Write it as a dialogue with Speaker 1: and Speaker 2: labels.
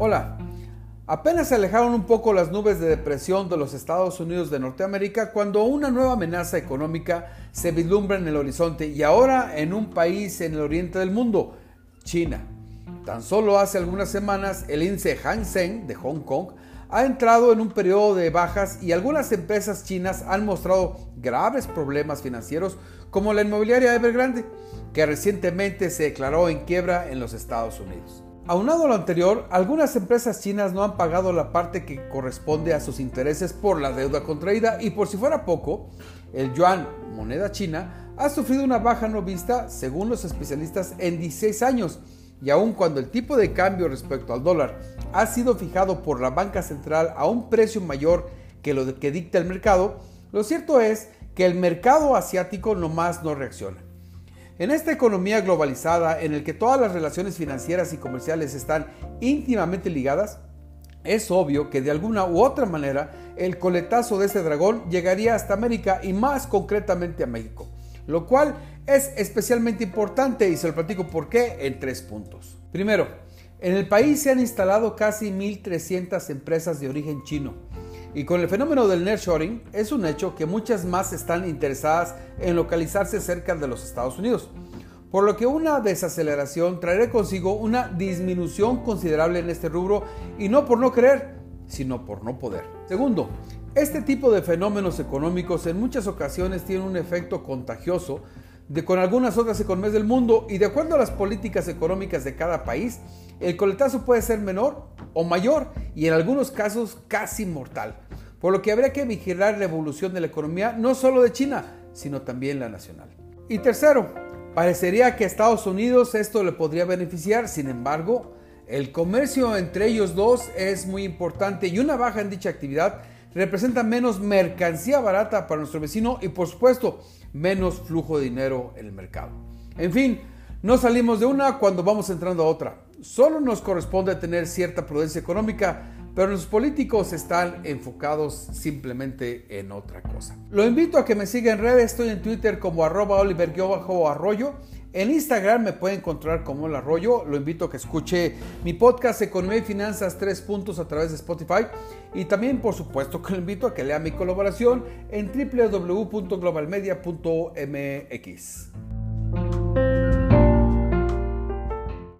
Speaker 1: Hola. Apenas se alejaron un poco las nubes de depresión de los Estados Unidos de Norteamérica cuando una nueva amenaza económica se vislumbra en el horizonte y ahora en un país en el oriente del mundo, China. Tan solo hace algunas semanas el índice Hang Seng de Hong Kong ha entrado en un periodo de bajas y algunas empresas chinas han mostrado graves problemas financieros como la inmobiliaria Evergrande, que recientemente se declaró en quiebra en los Estados Unidos. Aunado a lo anterior, algunas empresas chinas no han pagado la parte que corresponde a sus intereses por la deuda contraída y por si fuera poco, el yuan, moneda china, ha sufrido una baja no vista, según los especialistas, en 16 años. Y aun cuando el tipo de cambio respecto al dólar ha sido fijado por la banca central a un precio mayor que lo que dicta el mercado, lo cierto es que el mercado asiático nomás no reacciona. En esta economía globalizada en el que todas las relaciones financieras y comerciales están íntimamente ligadas, es obvio que de alguna u otra manera el coletazo de este dragón llegaría hasta América y más concretamente a México, lo cual es especialmente importante y se lo platico por qué en tres puntos. Primero, en el país se han instalado casi 1.300 empresas de origen chino y con el fenómeno del nearshoring es un hecho que muchas más están interesadas en localizarse cerca de los Estados Unidos, por lo que una desaceleración traerá consigo una disminución considerable en este rubro y no por no querer, sino por no poder. Segundo, este tipo de fenómenos económicos en muchas ocasiones tienen un efecto contagioso de con algunas otras economías del mundo y de acuerdo a las políticas económicas de cada país, el coletazo puede ser menor o mayor y en algunos casos casi mortal, por lo que habría que vigilar la evolución de la economía no solo de China, sino también la nacional. Y tercero, parecería que a Estados Unidos esto le podría beneficiar, sin embargo, el comercio entre ellos dos es muy importante y una baja en dicha actividad representa menos mercancía barata para nuestro vecino y por supuesto menos flujo de dinero en el mercado. En fin, no salimos de una cuando vamos entrando a otra. Solo nos corresponde tener cierta prudencia económica, pero los políticos están enfocados simplemente en otra cosa. Lo invito a que me siga en redes, estoy en Twitter como arroba oliver-arroyo. En Instagram me puede encontrar como el arroyo. Lo invito a que escuche mi podcast Economía y Finanzas 3 puntos a través de Spotify. Y también, por supuesto, que lo invito a que lea mi colaboración en www.globalmedia.mx.